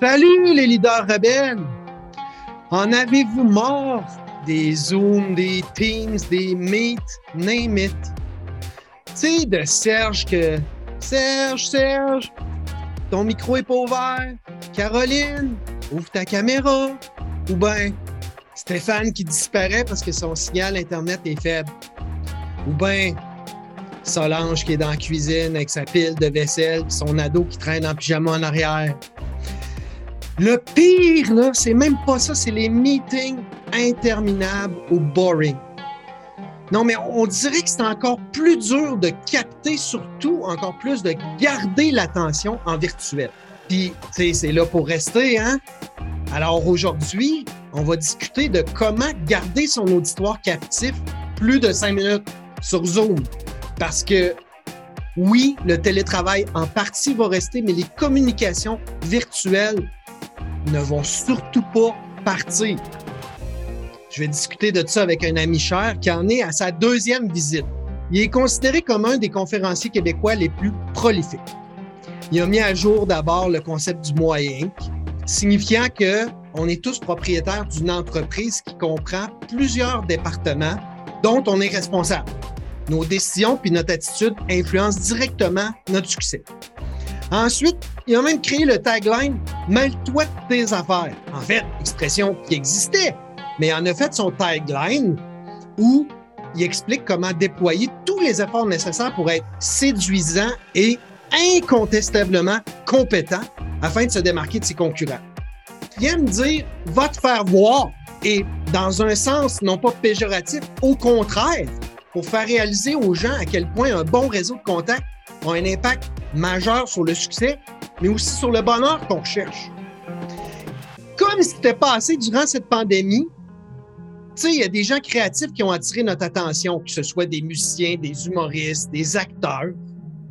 Salut les leaders rebelles! En avez-vous mort? Des Zooms, des Teams, des Meet, name it? Tu sais, de Serge que Serge, Serge, ton micro est pas ouvert. Caroline, ouvre ta caméra. Ou bien Stéphane qui disparaît parce que son signal Internet est faible. Ou bien Solange qui est dans la cuisine avec sa pile de vaisselle, son ado qui traîne en pyjama en arrière. Le pire, c'est même pas ça, c'est les meetings interminables ou boring. Non, mais on dirait que c'est encore plus dur de capter, surtout encore plus de garder l'attention en virtuel. Puis, tu sais, c'est là pour rester, hein? Alors aujourd'hui, on va discuter de comment garder son auditoire captif plus de cinq minutes sur Zoom. Parce que oui, le télétravail en partie va rester, mais les communications virtuelles ne vont surtout pas partir. Je vais discuter de ça avec un ami cher qui en est à sa deuxième visite. Il est considéré comme un des conférenciers québécois les plus prolifiques. Il a mis à jour d'abord le concept du moyen, signifiant que on est tous propriétaires d'une entreprise qui comprend plusieurs départements dont on est responsable. Nos décisions puis notre attitude influencent directement notre succès. Ensuite, il a même créé le tagline Mêle-toi de tes affaires. En fait, expression qui existait, mais en a fait son tagline où il explique comment déployer tous les efforts nécessaires pour être séduisant et incontestablement compétent afin de se démarquer de ses concurrents. Il aime dire va te faire voir et dans un sens non pas péjoratif, au contraire, pour faire réaliser aux gens à quel point un bon réseau de contacts a un impact majeur sur le succès, mais aussi sur le bonheur qu'on cherche. Comme ce qui était passé durant cette pandémie, il y a des gens créatifs qui ont attiré notre attention, que ce soit des musiciens, des humoristes, des acteurs.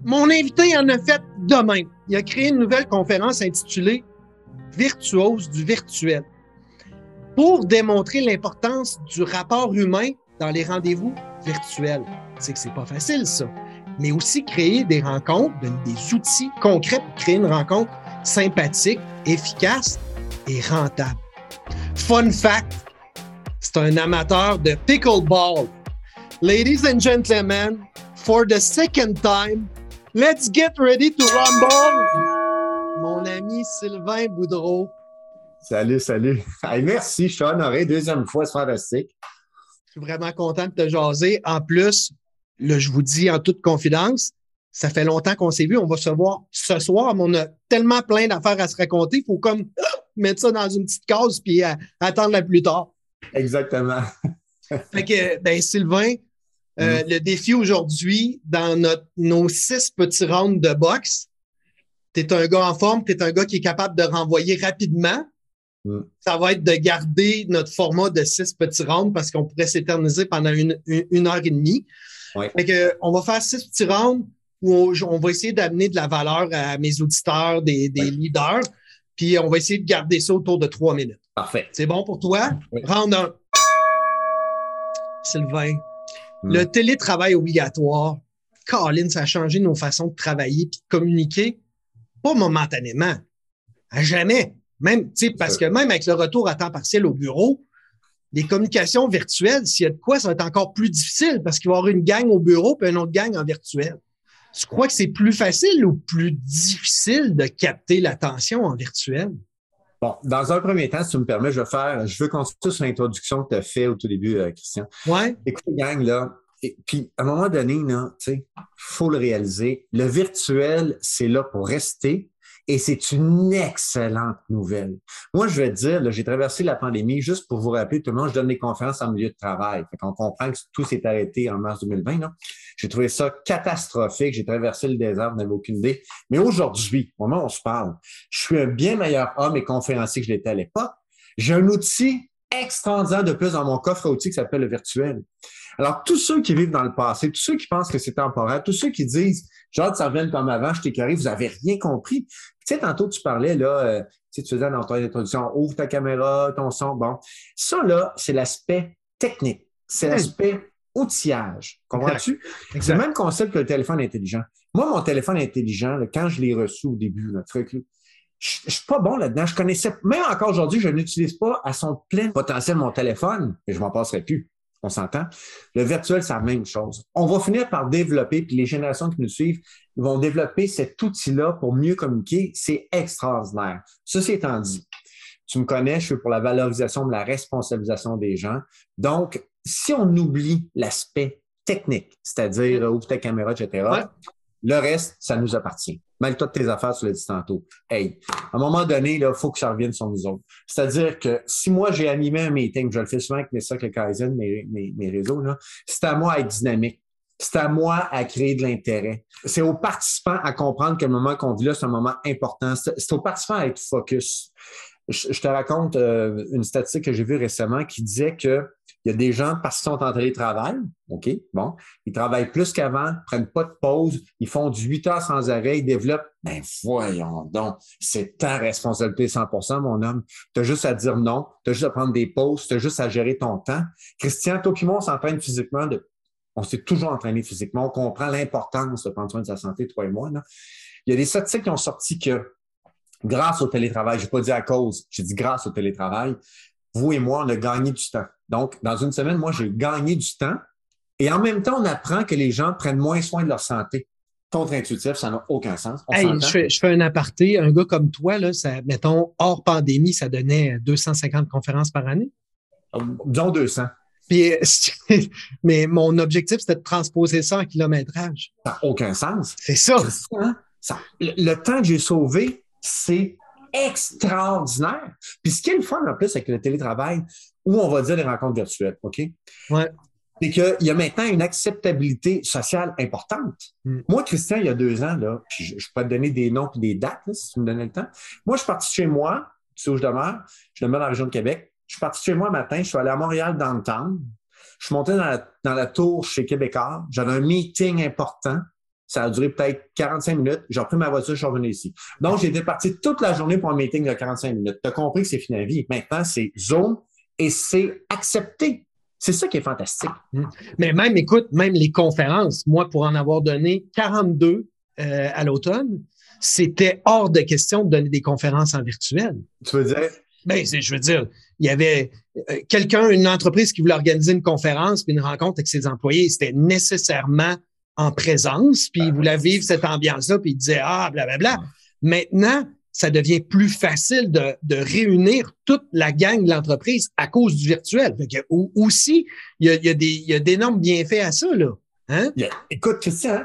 Mon invité en a fait de même. Il a créé une nouvelle conférence intitulée Virtuose du virtuel pour démontrer l'importance du rapport humain dans les rendez-vous virtuels. C'est que c'est pas facile, ça mais aussi créer des rencontres, des outils concrets pour créer une rencontre sympathique, efficace et rentable. Fun fact, c'est un amateur de pickleball. Ladies and gentlemen, for the second time, let's get ready to rumble! Mon ami Sylvain Boudreau. Salut, salut. merci, Sean honoré. Deuxième fois, c'est fantastique. Je suis vraiment content de te jaser. En plus, là, je vous dis en toute confidence, ça fait longtemps qu'on s'est vu, on va se voir ce soir, mais on a tellement plein d'affaires à se raconter, il faut comme mettre ça dans une petite case puis euh, attendre la plus tard. Exactement. fait que, ben, Sylvain, euh, mm-hmm. le défi aujourd'hui, dans notre, nos six petits rounds de boxe, tu es un gars en forme, tu es un gars qui est capable de renvoyer rapidement. Mm. Ça va être de garder notre format de six petits rounds parce qu'on pourrait s'éterniser pendant une, une, heure et demie on va faire six petits rounds où on, va essayer d'amener de la valeur à mes auditeurs, des, leaders, puis on va essayer de garder ça autour de trois minutes. Parfait. C'est bon pour toi? Round 1. Sylvain, hmm. le télétravail obligatoire, Colin, ça a changé nos façons de travailler et de communiquer, pas momentanément, à jamais. Même, parce que même avec le retour à temps partiel au bureau, les communications virtuelles, s'il y a de quoi, ça va être encore plus difficile parce qu'il va y avoir une gang au bureau puis une autre gang en virtuel. Tu crois que c'est plus facile ou plus difficile de capter l'attention en virtuel? Bon, dans un premier temps, si tu me permets, je vais faire, je veux continuer sur l'introduction que tu as fait au tout début, euh, Christian. Ouais. Écoute, gang, là, et puis à un moment donné, tu sais, faut le réaliser. Le virtuel, c'est là pour rester, et c'est une excellente nouvelle. Moi, je vais te dire, j'ai traversé la pandémie juste pour vous rappeler, tout le monde, je donne des conférences en milieu de travail. Fait qu'on comprend que tout s'est arrêté en mars 2020. J'ai trouvé ça catastrophique. J'ai traversé le désert, je n'avais aucune idée. Mais aujourd'hui, au moment où on se parle, je suis un bien meilleur homme et conférencier que je l'étais à l'époque. J'ai un outil extraordinaire de plus dans mon coffre à outils qui s'appelle le virtuel. Alors, tous ceux qui vivent dans le passé, tous ceux qui pensent que c'est temporaire, tous ceux qui disent genre, ça revient comme avant, je t'ai vous avez rien compris. Tu sais, tantôt, tu parlais, là, euh, tu faisais dans ton introduction, ouvre ta caméra, ton son. Bon, ça, là, c'est l'aspect technique. C'est l'aspect outillage. Comprends-tu? C'est le même concept que le téléphone intelligent. Moi, mon téléphone intelligent, quand je l'ai reçu au début, le truc, je, ne suis pas bon là-dedans. Je connaissais, même encore aujourd'hui, je n'utilise pas à son plein potentiel mon téléphone et je m'en passerai plus. On s'entend? Le virtuel, c'est la même chose. On va finir par développer, puis les générations qui nous suivent vont développer cet outil-là pour mieux communiquer. C'est extraordinaire. Ceci étant dit, tu me connais, je suis pour la valorisation de la responsabilisation des gens. Donc, si on oublie l'aspect technique, c'est-à-dire ouvre ta caméra, etc., le reste, ça nous appartient. Mêle-toi de tes affaires, tu l'as dit tantôt. Hey, à un moment donné, il faut que ça revienne sur nous autres. C'est-à-dire que si moi, j'ai animé un meeting, je le fais souvent avec mes socs, les Kaizen, mes, mes, mes réseaux, c'est à moi à être dynamique. C'est à moi à créer de l'intérêt. C'est aux participants à comprendre que le moment qu'on vit là, c'est un moment important. C'est aux participants à être focus je, te raconte euh, une statistique que j'ai vue récemment qui disait qu'il y a des gens, parce qu'ils sont en télétravail, OK, bon, ils travaillent plus qu'avant, prennent pas de pause, ils font du 8 heures sans arrêt, ils développent. Ben voyons donc, c'est ta responsabilité 100% mon homme. Tu as juste à dire non, tu as juste à prendre des pauses, tu as juste à gérer ton temps. Christian, toi et moi, on s'entraîne physiquement. De... On s'est toujours entraîné physiquement. On comprend l'importance de prendre soin de sa santé, toi et moi. Il y a des statistiques qui ont sorti que grâce au télétravail, je n'ai pas dit à cause, j'ai dit grâce au télétravail, vous et moi, on a gagné du temps. Donc, dans une semaine, moi, j'ai gagné du temps. Et en même temps, on apprend que les gens prennent moins soin de leur santé. Contre-intuitif, ça n'a aucun sens. je, fais, un aparté. Un gars comme toi, là, ça, mettons, hors pandémie, ça donnait 250 conférences par année? Euh, disons 200. mais mon objectif, c'était de transposer ça en kilométrage. Ça n'a aucun sens. C'est ça. ça. le, temps que j'ai sauvé, c'est extraordinaire. Puis ce qui est le fun en plus avec le télétravail, ou on va dire les rencontres virtuelles, OK? Ouais. C'est qu'il y a maintenant une acceptabilité sociale importante. Hmm. Moi, Christian, il y a deux ans, là, puis je, peux te donner des noms et des dates, si tu me donnais le temps. Moi, je suis parti chez moi, tu sais où je demeure, je demeure dans la région de Québec. Je suis parti chez moi matin, je suis allé à Montréal downtown. Je suis monté dans la, dans la tour chez Québécois. J'avais un meeting important. Ça a duré peut-être 45 minutes. J'ai repris ma voiture, je suis revenu ici. Donc, j'étais parti toute la journée pour un meeting de 45 minutes. Tu as compris que c'est fini la vie. Maintenant, c'est Zoom et c'est accepté. C'est ça qui est fantastique. Mmh. Mais même, écoute, même les conférences, moi, pour en avoir donné 42 euh, à l'automne, c'était hors de question de donner des conférences en virtuel. Tu veux dire? Ben, je veux dire, il y avait euh, quelqu'un, une entreprise qui voulait organiser une conférence puis une rencontre avec ses employés. C'était nécessairement en présence, puis il voulait vivre cette ambiance-là, puis il disait Ah, blablabla. Maintenant, ça devient plus facile de, de, réunir toute la gang de l'entreprise à cause du virtuel. Aussi, il y a, il y a des, il y a d'énormes bienfaits à ça, là. Hein? Écoute, Christian,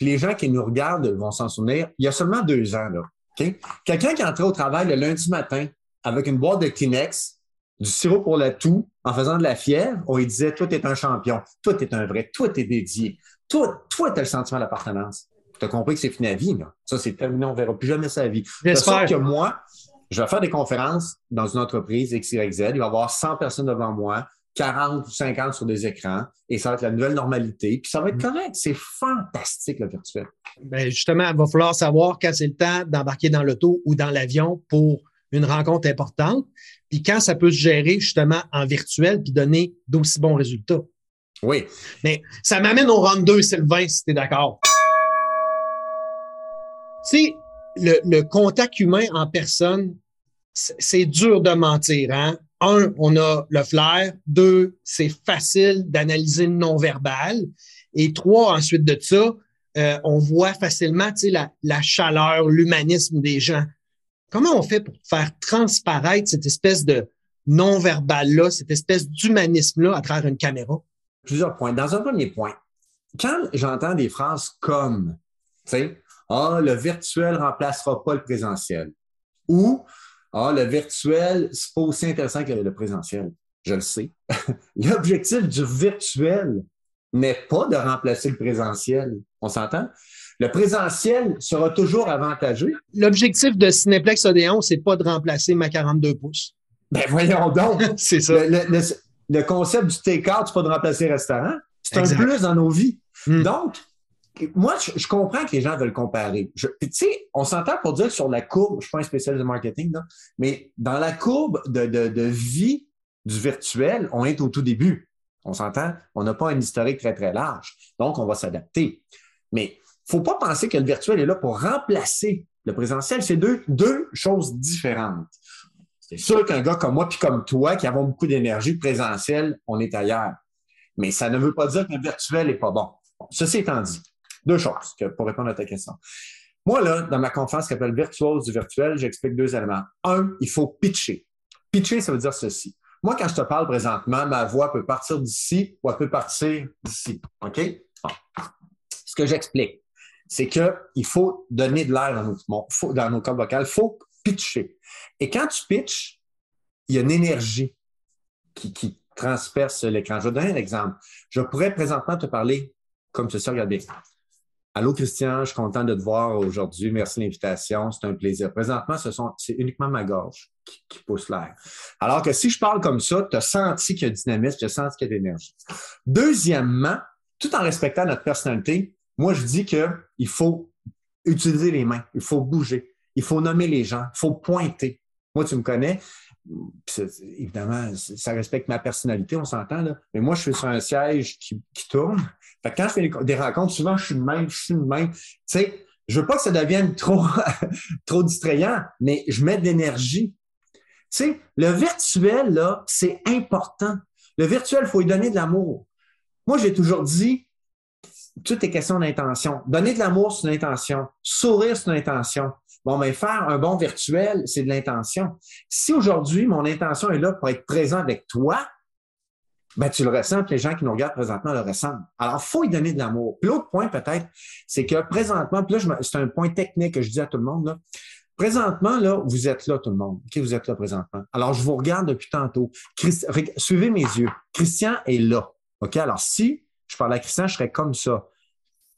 les gens qui nous regardent vont s'en souvenir, il y a seulement deux ans, là. Quelqu'un qui entrait au travail le lundi matin avec une boîte de Kleenex, du sirop pour la toux, en faisant de la fièvre, on lui disait Toi, t'es un champion, toi, t'es un vrai, toi, t'es dédié. Toi, toi, tu as le sentiment d'appartenance. Tu as compris que c'est fini à vie. Là. Ça, c'est terminé, on ne verra plus jamais sa vie. J'espère que moi, je vais faire des conférences dans une entreprise XYZ. Il va y avoir 100 personnes devant moi, 40 ou 50 sur des écrans, et ça va être la nouvelle normalité. Puis ça va être mm. correct. C'est fantastique, le virtuel. Bien, justement, il va falloir savoir quand c'est le temps d'embarquer dans l'auto ou dans l'avion pour une rencontre importante, puis quand ça peut se gérer justement en virtuel puis donner d'aussi bons résultats. Oui. Mais ça m'amène au round 2, Sylvain, si tu es d'accord. Tu sais, le, contact humain en personne, c'est dur de mentir. Hein? Un, on a le flair. Deux, c'est facile d'analyser le non-verbal. Et trois, ensuite de ça, euh, on voit facilement la chaleur, l'humanisme des gens. Comment on fait pour faire transparaître cette espèce de non-verbal-là, cette espèce d'humanisme-là à travers une caméra? Plusieurs points. Dans un premier point, quand j'entends des phrases comme, tu sais, ah, le virtuel remplacera pas le présentiel, ou ah, le virtuel, c'est pas aussi intéressant que le présentiel. Je le sais. L'objectif du virtuel n'est pas de remplacer le présentiel. On s'entend? Le présentiel sera toujours avantageux. L'objectif de Cineplex Odéon, c'est pas de remplacer ma 42 pouces. Ben voyons donc. c'est ça le concept du take-out, c'est pas de remplacer le restaurant. C'est un plus dans nos vies. Hmm. Donc, moi, je, comprends que les gens veulent comparer. Tu sais, on s'entend pour dire sur la courbe, je suis pas un spécialiste de marketing, mais dans la courbe de, vie du virtuel, on est au tout début. On s'entend? On n'a pas un historique très, très large. Donc, on va s'adapter. Mais il ne faut pas penser que le virtuel est là pour remplacer Le présentiel, c'est deux, deux choses différentes. C'est sûr qu'un gars comme moi puis comme toi, qui avons beaucoup d'énergie, présentiel, on est ailleurs. Mais ça ne veut pas dire qu'un virtuel n'est pas bon. Ceci étant dit, deux choses pour répondre à ta question. Moi, là, dans ma conférence qui s'appelle Virtuose du virtuel, j'explique deux éléments. Un, il faut pitcher. Pitcher, ça veut dire ceci. Moi, quand je te parle présentement, ma voix peut partir d'ici ou elle peut partir d'ici. OK? Ce que j'explique, c'est qu'il faut donner de l'air dans nos, dans nos cordes vocales. Il faut pitcher. Et quand tu pitches, il y a une énergie qui, qui transperce l'écran. Je vais donner un exemple. Je pourrais présentement te parler comme ceci, regarde bien. Allô, Christian, je suis content de te voir aujourd'hui. Merci de l'invitation. C'est un plaisir. Présentement, ce sont, c'est uniquement ma gorge qui, pousse l'air. Alors que si je parle comme ça, tu as senti qu'il y a dynamisme, tu as senti qu'il y a de l'énergie. Deuxièmement, tout en respectant notre personnalité, moi, je dis qu'il faut utiliser les mains, il faut bouger, il faut nommer les gens, il faut pointer. Moi, tu me connais, évidemment, ça respecte ma personnalité, on s'entend. Mais moi, je suis sur un siège qui, tourne. quand je fais des rencontres, souvent, je suis de même, je suis de même. Tu sais, je veux pas que ça devienne trop, trop distrayant, mais je mets de l'énergie. Tu sais, le virtuel, là, c'est important. Le virtuel, il faut lui donner de l'amour. Moi, j'ai toujours dit, tout est question d'intention. Donner de l'amour, c'est une intention. Sourire, c'est une intention. Bon, mais faire un bon virtuel, c'est de l'intention. Si aujourd'hui, mon intention est là pour être présent avec toi, ben, tu le ressens, les gens qui nous regardent présentement le ressentent. Alors, il faut y donner de l'amour. l'autre point, peut-être, c'est que présentement, puis là, c'est un point technique que je dis à tout le monde, là. Présentement, là, vous êtes là, tout le monde. OK, vous êtes là présentement. Alors, je vous regarde depuis tantôt. suivez mes yeux. Christian est là. OK? Alors, si je parle à Christian, je serais comme ça.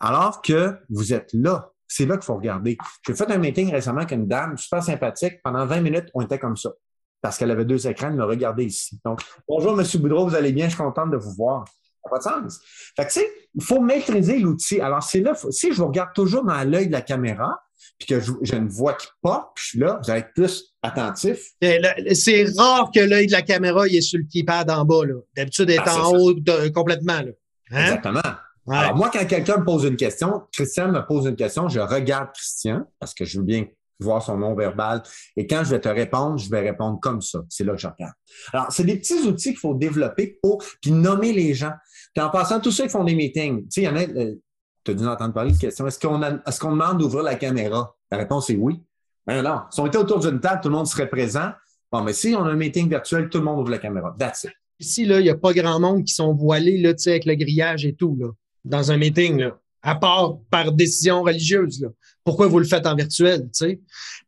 Alors que vous êtes là. C'est là qu'il faut regarder. J'ai fait un meeting récemment avec une dame super sympathique. Pendant 20 minutes, on était comme ça. Parce qu'elle avait deux écrans, elle me regardait ici. Donc, bonjour, M. Boudreau, vous allez bien? Je suis contente de vous voir. Ça n'a pas de sens. Fait que, tu sais, il faut maîtriser l'outil. Alors, c'est là, si je vous regarde toujours dans l'œil de la caméra, puis que j'ai une voix qui pop, puis je suis là, vous allez être plus attentif. C'est rare que l'œil de la caméra il est sur le keypad en bas. D'habitude, il est ah, en haut complètement. Là. Hein? Exactement. Alors, moi, quand quelqu'un me pose une question, Christian me pose une question, je regarde Christian parce que je veux bien voir son nom verbal. Et quand je vais te répondre, je vais répondre comme ça. C'est là que je regarde. Alors, c'est des petits outils qu'il faut développer pour puis nommer les gens. Puis en passant, tous ceux qui font des meetings, tu sais, il y en a, euh, tu as dû entendre parler de question. Est-ce qu'on est-ce qu'on demande d'ouvrir la caméra? La réponse est oui. Ben non. Si on était autour d'une table, tout le monde serait présent. Bon, mais si on a un meeting virtuel, tout le monde ouvre la caméra. That's it. Ici, là, il n'y a pas grand monde qui sont voilés, là, tu sais, avec le grillage et tout, là dans un meeting, là, à part par décision religieuse. Là. Pourquoi vous le faites en virtuel? Tu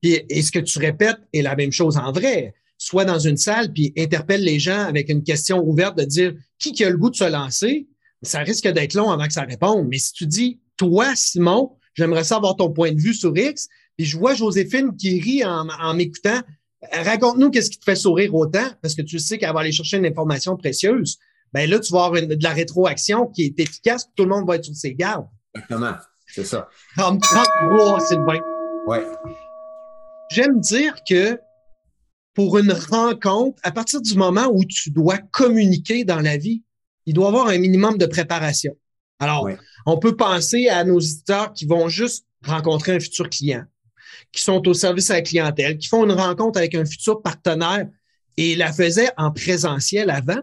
sais? Et ce que tu répètes est la même chose en vrai. Soit dans une salle, puis interpelle les gens avec une question ouverte de dire qui qui a le goût de se lancer, ça risque d'être long avant que ça réponde. Mais si tu dis, toi, Simon, j'aimerais savoir ton point de vue sur X, puis je vois Joséphine qui rit en, en m'écoutant, raconte-nous qu'est-ce qui te fait sourire autant, parce que tu sais qu'elle va aller chercher une information précieuse ben là, tu vas avoir de la rétroaction qui est efficace, tout le monde va être sur ses gardes. Exactement, c'est ça. Comme oh, c'est bien. Ouais. J'aime dire que pour une rencontre, à partir du moment où tu dois communiquer dans la vie, il doit y avoir un minimum de préparation. Alors, on peut penser à nos auditeurs qui vont juste rencontrer un futur client, qui sont au service à la clientèle, qui font une rencontre avec un futur partenaire et la faisaient en présentiel avant.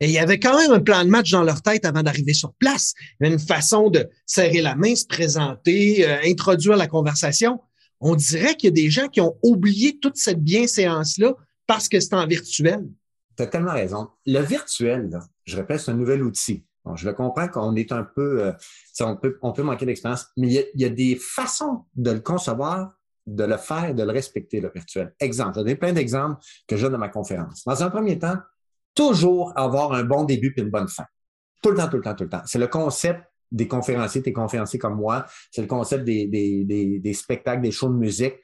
Et il y avait quand même un plan de match dans leur tête avant d'arriver sur place. Il y avait une façon de serrer la main, se présenter, euh, introduire la conversation. On dirait qu'il y a des gens qui ont oublié toute cette bienséance-là parce que c'est en virtuel. Tu as tellement raison. Le virtuel, je répète, c'est un nouvel outil. je le comprends qu'on est un peu, euh, on, peut, manquer d'expérience, mais il y, a, des façons de le concevoir, de le faire, de le respecter, le virtuel. Exemple, j'ai plein d'exemples que j'ai dans ma conférence. Dans un premier temps, toujours avoir un bon début puis une bonne fin. Tout le temps, tout le temps, tout le temps. C'est le concept des conférenciers, tes conférenciers comme moi. C'est le concept des, des, des, spectacles, des shows de musique.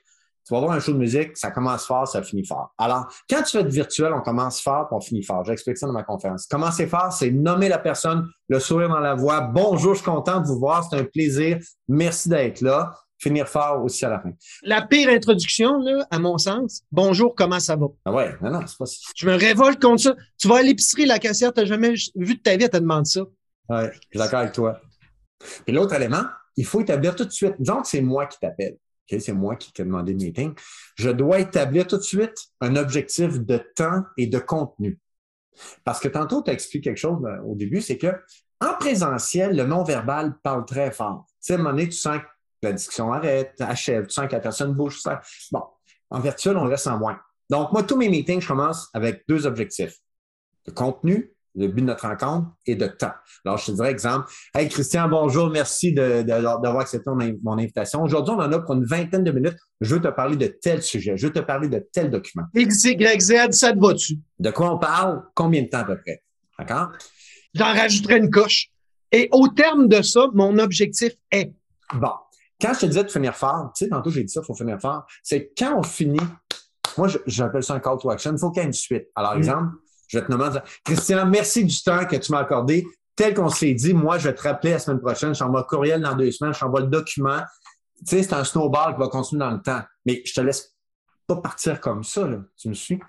Tu vas avoir un show de musique, ça commence fort, ça finit fort. Alors, quand tu fais du virtuel, on commence fort, puis on finit fort. J'explique ça dans ma conférence. Commencer fort, c'est nommer la personne, le sourire dans la voix. Bonjour, je suis content de vous voir, c'est un plaisir. Merci d'être là finir fort aussi à la fin. La pire introduction, là, à mon sens, bonjour, comment ça va? Ah ouais, non, non, c'est pas Je me révolte contre ça. Tu vas à l'épicerie, la caissière, t'as jamais vu de ta vie, elle te demande ça. Ouais, je suis d'accord avec toi. Puis l'autre élément, il faut établir tout de suite. Disons que c'est moi qui t'appelle. c'est moi qui ai demandé le meeting, je dois établir tout de suite un objectif de temps et de contenu. Parce que tantôt, tu as expliqué quelque chose euh, au début, c'est que en présentiel, le non-verbal parle très fort. Tu sais, à un moment donné, tu sens que la discussion arrête, achève, tu sens que la personne bouge. Ça. Bon, en virtuel, on reste en moins. Donc, moi, tous mes meetings, je commence avec deux objectifs. Le contenu le but de notre rencontre et de temps. Alors, je te dirais exemple, Hey Christian, bonjour, merci d'avoir accepté mon, invitation. Aujourd'hui, on en a pour une vingtaine de minutes. Je veux te parler de tel sujet, je veux te parler de tel document. X, Y, Z, ça te va-tu? De quoi on parle? Combien de temps à peu près? D'accord? J'en rajouterai une coche. Et au terme de ça, mon objectif est. Bon. Quand je te disais de finir fort, tu sais, tantôt j'ai dit ça, il faut finir fort, c'est quand on finit, moi j'appelle ça un call to action, il faut qu'il y ait une suite. Alors, mm. exemple, je vais te nommer Christian, merci du temps que tu m'as accordé. Tel qu'on s'est dit, moi, je vais te rappeler la semaine prochaine. Je t'envoie courriel dans deux semaines, je t'envoie le document. Tu sais, c'est un snowball qui va continuer dans le temps. Mais je te laisse pas partir comme ça, là. Tu me suis?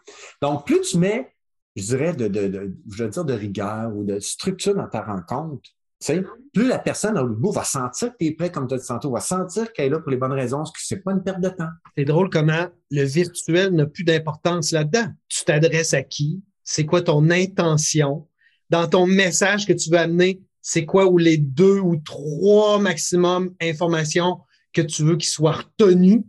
Donc, plus tu mets, je dirais, de, de, je veux dire, de rigueur ou de structure dans ta rencontre, plus la personne au bout va sentir que tu es prêt, comme tu as dit tantôt, va sentir qu'elle est là pour les bonnes raisons, ce n'est pas une perte de temps. C'est drôle comment le virtuel n'a plus d'importance là-dedans. Tu t'adresses à qui? c'est quoi ton intention? Dans ton message que tu veux amener, c'est quoi ou les deux ou trois maximum informations que tu veux qu'ils soient retenues.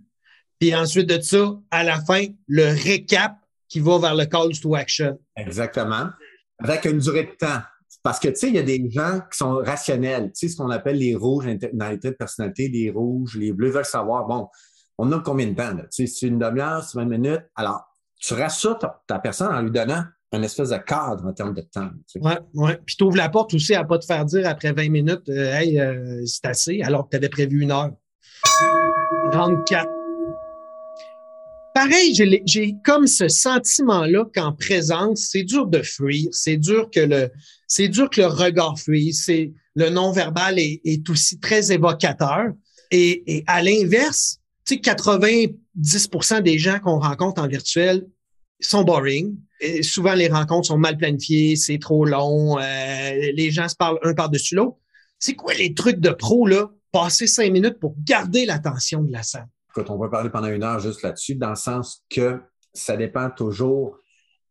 Puis ensuite de ça, à la fin, le récap qui va vers le call to action. Exactement. Avec une durée de temps. Parce que, tu sais, il y a des gens qui sont rationnels. Tu sais, ce qu'on appelle les rouges dans les traits de personnalité, les rouges, les bleus veulent savoir, bon, on a combien de temps? Tu sais, c'est une demi-heure, c'est 20 minutes. Alors, tu rassures ta personne en lui donnant un espèce de cadre en termes de temps. Oui, ouais. Puis tu ouvres la porte aussi à ne pas te faire dire après 20 minutes euh, Hey, euh, c'est assez, alors que tu avais prévu une heure. 34. Pareil, j'ai comme ce sentiment-là qu'en présence, c'est dur de fuir, c'est dur que le, c'est dur que le regard fuit, c'est le non-verbal est, est, aussi très évocateur. Et, et à l'inverse, tu sais, 90% des gens qu'on rencontre en virtuel sont boring souvent, les rencontres sont mal planifiées, c'est trop long, euh, les gens se parlent un par-dessus l'autre. C'est quoi les trucs de pro, là? Passer cinq minutes pour garder l'attention de la salle? On peut parler pendant une heure juste là-dessus, dans le sens que ça dépend toujours.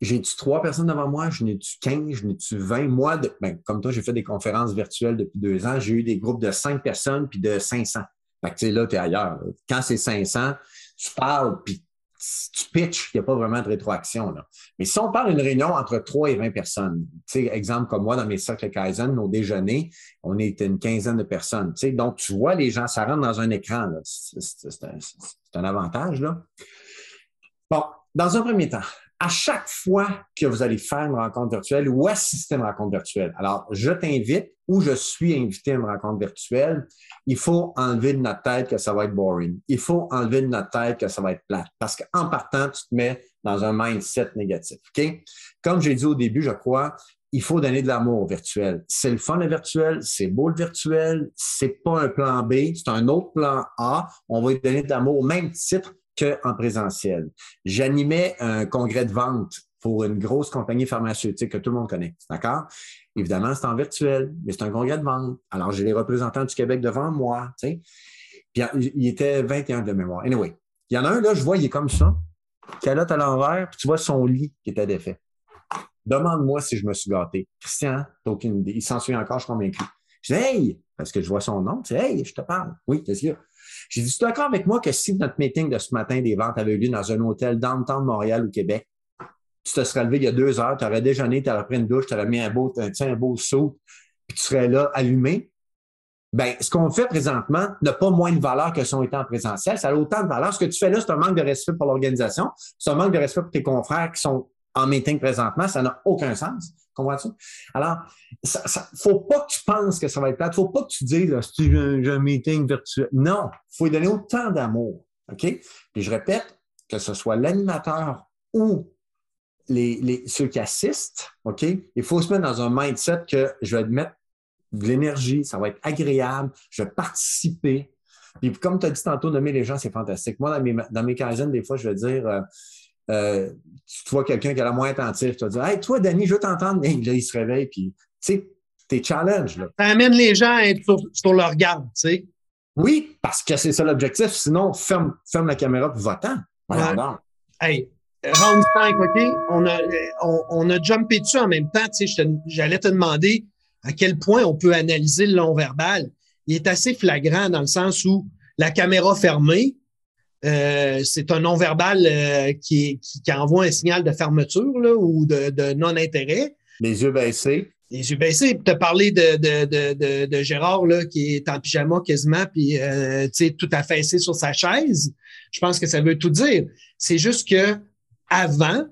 J'ai-tu trois personnes devant moi? Je n'ai-tu 15? Je n'ai-tu 20? Moi, ben, comme toi, j'ai fait des conférences virtuelles depuis deux ans. J'ai eu des groupes de cinq personnes puis de 500. Fait que, là, tu es ailleurs. Quand c'est 500, tu parles, puis tu pitches, il n'y a pas vraiment de rétroaction. Là. Mais si on parle d'une réunion entre 3 et 20 personnes, exemple comme moi dans mes cercles Kaizen, nos déjeuners, on est une quinzaine de personnes. Donc, tu vois les gens, ça rentre dans un écran. C'est un, un, avantage. Là. Bon, dans un premier temps, à chaque fois que vous allez faire une rencontre virtuelle ou assister à une rencontre virtuelle, alors je t'invite ou je suis invité à une rencontre virtuelle, il faut enlever de notre tête que ça va être boring. Il faut enlever de notre tête que ça va être plat. Parce qu'en partant, tu te mets dans un mindset négatif. OK? Comme j'ai dit au début, je crois, il faut donner de l'amour au virtuel. C'est le fun le virtuel, c'est beau le virtuel, c'est pas un plan B, c'est un autre plan A. On va lui donner de l'amour au même titre qu'en présentiel. J'animais un congrès de vente pour une grosse compagnie pharmaceutique que tout le monde connaît. D'accord? Évidemment, c'est en virtuel, mais c'est un congrès de vente. Alors, j'ai les représentants du Québec devant moi. Tu sais. Puis, il était 21 de mémoire. Anyway, il y en a un, là, je vois, il est comme ça, calotte à l'envers, puis tu vois son lit qui était défait. Demande-moi si je me suis gâté. Christian, t'as aucune idée. Il s'en souvient encore, je suis convaincu. Je dis, hey, parce que je vois son nom, tu sais, hey, je te parle. Oui, qu'est-ce? J'ai dit, tu es d'accord avec moi que si notre meeting de ce matin des ventes avait eu lieu dans un hôtel downtown Montréal ou Québec, tu te serais levé il y a deux heures, tu aurais déjeuné, tu aurais pris une douche, tu aurais mis un beau, un, un beau saut, puis tu serais là allumé. Ben, ce qu'on fait présentement n'a pas moins de valeur que son état en présentiel. Ça a autant de valeur. Ce que tu fais là, c'est un manque de respect pour l'organisation. C'est un manque de respect pour tes confrères qui sont en meeting présentement. Ça n'a aucun sens. Comprends-tu? Alors, ça, ça, faut pas que tu penses que ça va être plate. Faut pas que tu dises, si j'ai un, un, meeting virtuel. Non. Faut lui donner autant d'amour. OK? Et je répète, que ce soit l'animateur ou les, ceux qui assistent, OK? Il faut se mettre dans un mindset que je vais mettre de l'énergie, ça va être agréable, je vais participer. Puis comme tu as dit tantôt, nommer les gens, c'est fantastique. Moi, dans mes, dans mes des fois, je vais dire, euh, euh, tu vois quelqu'un qui a la moins attentif, tu vas dire Hey, toi, Danny, je veux t'entendre. là, il se réveille, puis tu sais, tes challenges. Là. Ça amène les gens à être sur, leur garde, tu sais. Oui, parce que c'est ça l'objectif. Sinon, ferme, ferme la caméra pour votant. Ouais. Hey, round 5, OK? On a, on, on a jumpé dessus en même temps. Tu sais, j'allais te demander à quel point on peut analyser le long verbal. Il est assez flagrant dans le sens où la caméra fermée, euh, c'est un non-verbal euh, qui, qui, envoie un signal de fermeture là, ou de, de non-intérêt. Les yeux baissés. Les yeux baissés. Tu as parlé de, de, de, de, Gérard là, qui est en pyjama quasiment, puis euh, tout affaissé sur sa chaise. Je pense que ça veut tout dire. C'est juste que avant,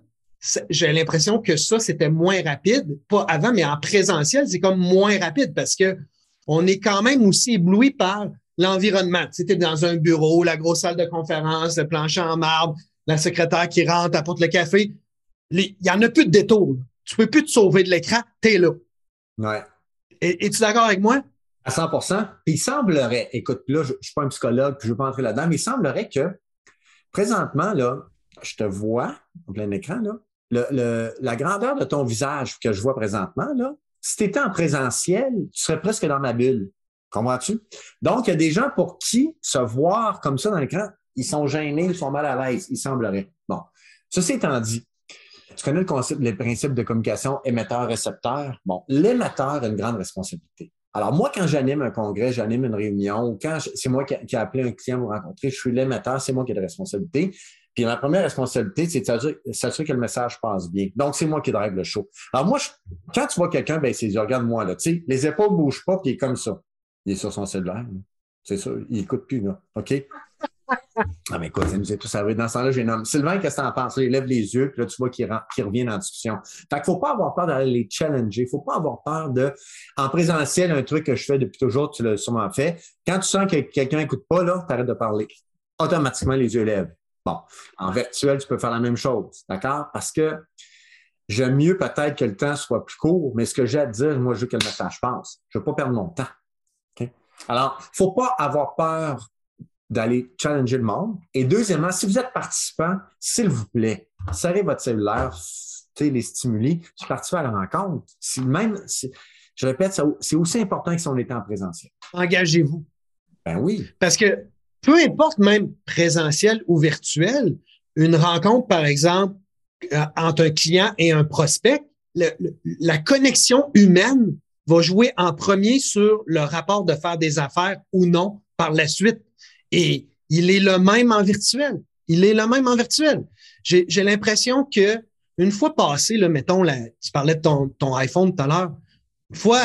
j'ai l'impression que ça, c'était moins rapide. Pas avant, mais en présentiel, c'est comme moins rapide parce que on est quand même aussi ébloui par l'environnement. Tu es dans un bureau, la grosse salle de conférence, le plancher en marbre, la secrétaire qui rentre, apporte le café. Il y en a plus de détours. Tu peux plus te sauver de l'écran, tu es là. Ouais. Es-tu d'accord avec moi? À 100 Puis il semblerait, écoute, là, je ne suis pas un psychologue, puis je ne veux pas entrer là-dedans, mais il semblerait que présentement, là, je te vois en plein écran, là, le, la grandeur de ton visage que je vois présentement, là, si tu étais en présentiel, tu serais presque dans ma bulle. Comprends-tu? Donc, il y a des gens pour qui se voir comme ça dans l'écran, ils sont gênés, ils sont mal à l'aise, il semblerait. Bon. Ceci étant dit, tu connais le concept, les principes de communication émetteur-récepteur? Bon, l'émetteur a une grande responsabilité. Alors, moi, quand j'anime un congrès, j'anime une réunion, ou quand c'est moi qui, ai appelé un client pour rencontrer, je suis l'émetteur, c'est moi qui ai de responsabilité. Puis ma première responsabilité, c'est de s'assurer que le message passe bien. Donc, c'est moi qui drive le show. Alors moi, quand tu vois quelqu'un, ben c'est regarde-moi là, tu sais, les épaules ne bougent pas, puis il est comme ça. Il est sur son cellulaire. C'est ça, il n'écoute plus, là. OK? Ah, mais écoute, ça nous est tous arrivé. Dans ce temps-là, j'ai nommé Sylvain, qu'est-ce que tu en penses? Il lève les yeux, puis là, tu vois qu'il revient en discussion. Fait qu'il ne faut pas avoir peur d'aller les challenger. Il ne faut pas avoir peur de. En présentiel, un truc que je fais depuis toujours, tu l'as sûrement fait. Quand tu sens que quelqu'un n'écoute pas, là, tu arrêtes de parler. Automatiquement, les yeux lèvent. Bon, en virtuel, tu peux faire la même chose, d'accord? Parce que j'aime mieux peut-être que le temps soit plus court, mais ce que j'ai à dire, moi, je veux que le message passe. Je ne veux pas perdre mon temps. Alors, il ne faut pas avoir peur d'aller challenger le monde. Et deuxièmement, si vous êtes participant, s'il vous plaît, serrez votre cellulaire, les stimuli, participez à la rencontre. Si même, je répète, c'est aussi important que si on était en présentiel. Engagez-vous. Ben oui. Parce que peu importe même présentiel ou virtuel, une rencontre, par exemple, euh, entre un client et un prospect, la connexion humaine va jouer en premier sur le rapport de faire des affaires ou non par la suite. Et il est le même en virtuel. Il est le même en virtuel. J'ai l'impression que une fois passé, là, mettons, la, tu parlais de ton, iPhone tout à l'heure, une fois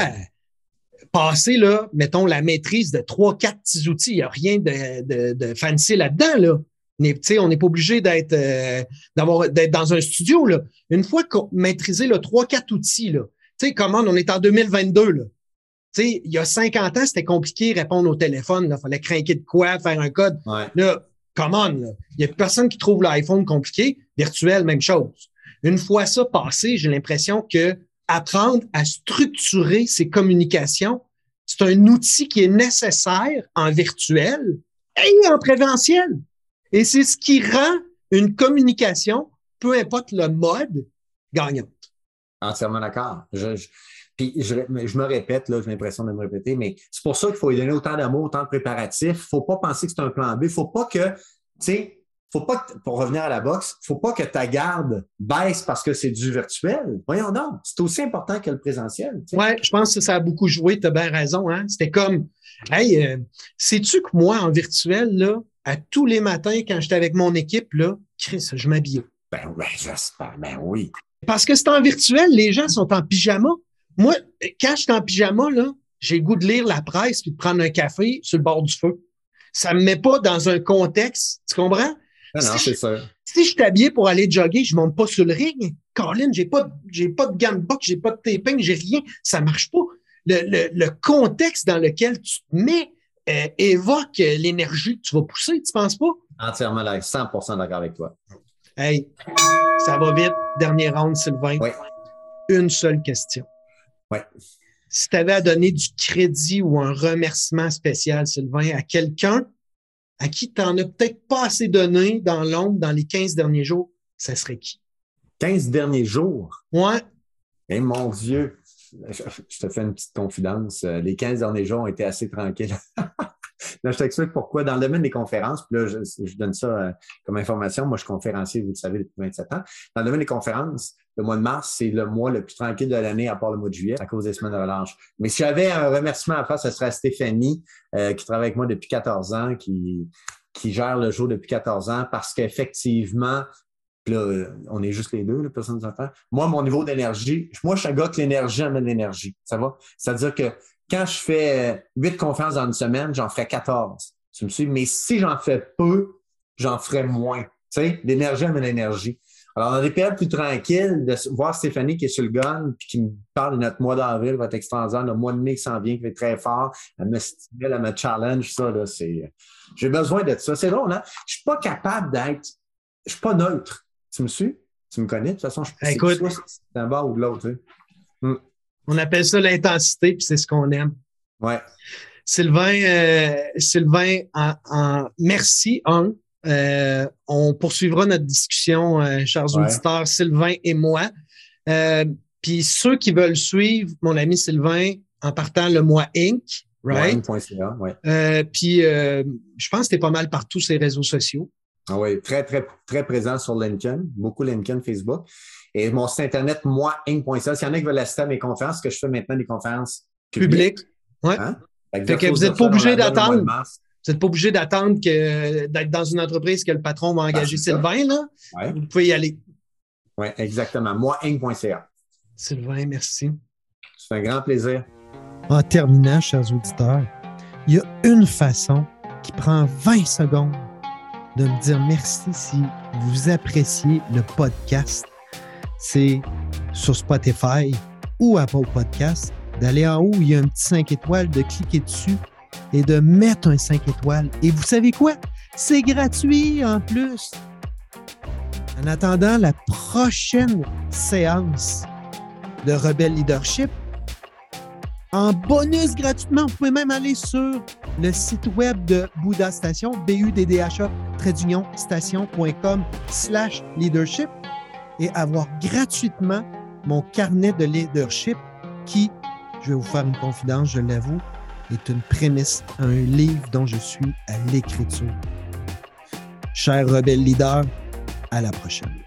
passer, là, mettons, la maîtrise de trois, quatre petits outils. Il n'y a rien de, de, fancy là-dedans, là. On n'est pas obligé d'être euh, dans un studio. Là. Une fois maîtrisé trois, quatre outils, là, tu sais, comment on est en 2022, là. Tu sais, il y a 50 ans, c'était compliqué de répondre au téléphone. Il fallait craquer de quoi, faire un code. Là, comment, là. Il n'y a personne qui trouve l'iPhone compliqué. Virtuel, même chose. Une fois ça passé, j'ai l'impression que apprendre à structurer ses communications, c'est un outil qui est nécessaire en virtuel et en présentiel. Et c'est ce qui rend une communication, peu importe le mode, gagnante. Entièrement d'accord. Je, puis je, me répète, là, j'ai l'impression de me répéter, mais c'est pour ça qu'il faut lui donner autant d'amour, autant de préparatifs. Il ne faut pas penser que c'est un plan B. Il ne faut pas que, tu sais, faut pas pour revenir à la boxe, faut pas que ta garde baisse parce que c'est du virtuel. Voyons donc, c'est aussi important que le présentiel. Oui, je pense que ça a beaucoup joué, tu as bien raison. Hein? C'était comme, hey, euh, sais-tu que moi, en virtuel, là, à tous les matins, quand j'étais avec mon équipe, là, Chris, je m'habillais. Ben, ben, j'espère, ben oui. Parce que c'est en virtuel, les gens sont en pyjama. Moi, quand je suis en pyjama, là, j'ai le goût de lire la presse puis de prendre un café sur le bord du feu. Ça me met pas dans un contexte, tu comprends? Non, non, c'est ça. Si je suis habillé pour aller jogger, je monte pas sur le ring. Colin, j'ai pas, j'ai pas de gants de boxe, j'ai pas de taping, j'ai rien. Ça marche pas. Le, le, contexte dans lequel tu te mets euh, évoque l'énergie que tu vas pousser, tu penses pas? Entièrement là, 100% d'accord avec toi. Hey, ça va vite. Dernier round, Sylvain. Oui. Une seule question. Oui. Si tu avais à donner du crédit ou un remerciement spécial, Sylvain, à quelqu'un à qui tu n'en as peut-être pas assez donné dans l'ombre dans les 15 derniers jours, ça serait qui? 15 derniers jours? Ouais. Eh mon Dieu, je te fais une petite confidence. Les 15 derniers jours ont été assez tranquilles. Là, je t'explique pourquoi. Dans le domaine des conférences, puis là, je, donne ça euh, comme information. Moi, je suis conférencier, vous le savez, depuis 27 ans. Dans le domaine des conférences, le mois de mars, c'est le mois le plus tranquille de l'année, à part le mois de juillet, à cause des semaines de relâche. Mais si j'avais un remerciement à faire, ce serait à Stéphanie, euh, qui travaille avec moi depuis 14 ans, qui, qui gère le jour depuis 14 ans, parce qu'effectivement, là, on est juste les deux, la personne des affaires. Moi, mon niveau d'énergie, moi, je suis l'énergie amène l'énergie. Ça va? C'est-à-dire que quand je fais huit conférences dans une semaine, j'en ferai 14. Tu me suis? Mais si j'en fais peu, j'en ferai moins. Tu sais, l'énergie amène l'énergie. Alors, dans des périodes plus tranquilles, de voir Stéphanie qui est sur le gun puis qui me parle de notre mois d'avril être extraordinaire, le mois de mai qui s'en vient, qui être très fort, elle me stimule, elle me challenge, ça, là, c'est. J'ai besoin de ça. C'est drôle, hein? Je suis pas capable d'être. Je suis pas neutre. Tu me suis? Tu me connais? De toute façon, je suis Écoute, c'est un bord ou de l'autre. Hmm. On appelle ça l'intensité, puis c'est ce qu'on aime. Ouais. Sylvain, euh, Sylvain, en, merci, un. Euh, on poursuivra notre discussion, euh, chers auditeurs, Sylvain et moi. puis ceux qui veulent suivre mon ami Sylvain en partant le mois Inc., right? Ouais. puis je pense que tu es pas mal par tous ces réseaux sociaux. Ah oui, très, très, très présent sur LinkedIn, beaucoup LinkedIn, Facebook. Et mon site internet, moi-inc.ca. S'il y en a qui veulent assister à mes conférences, que je fais maintenant des conférences publiques. Ouais. Hein? que vous n'êtes pas obligé d'attendre. Vous n'êtes pas obligé d'attendre que d'être dans une entreprise que le patron va engager Sylvain, là. Vous pouvez y aller. Oui, exactement. Moi-inc.ca. Sylvain, merci. C'est un grand plaisir. En terminant, chers auditeurs, il y a une façon qui prend 20 secondes de me dire merci si vous appréciez le podcast. C'est sur Spotify ou Apple Podcast, d'aller en haut, il y a un petit 5 étoiles, de cliquer dessus et de mettre un 5 étoiles. Et vous savez quoi? C'est gratuit en plus. En attendant la prochaine séance de Rebelle Leadership, en bonus gratuitement. Vous pouvez même aller sur le site web de Bouddha Station, B-U-D-D-H-A, station.com slash leadership et avoir gratuitement mon carnet de leadership qui, je vais vous faire une confidence, je l'avoue, est une prémisse à un livre dont je suis à l'écriture. Cher rebelle leader, à la prochaine.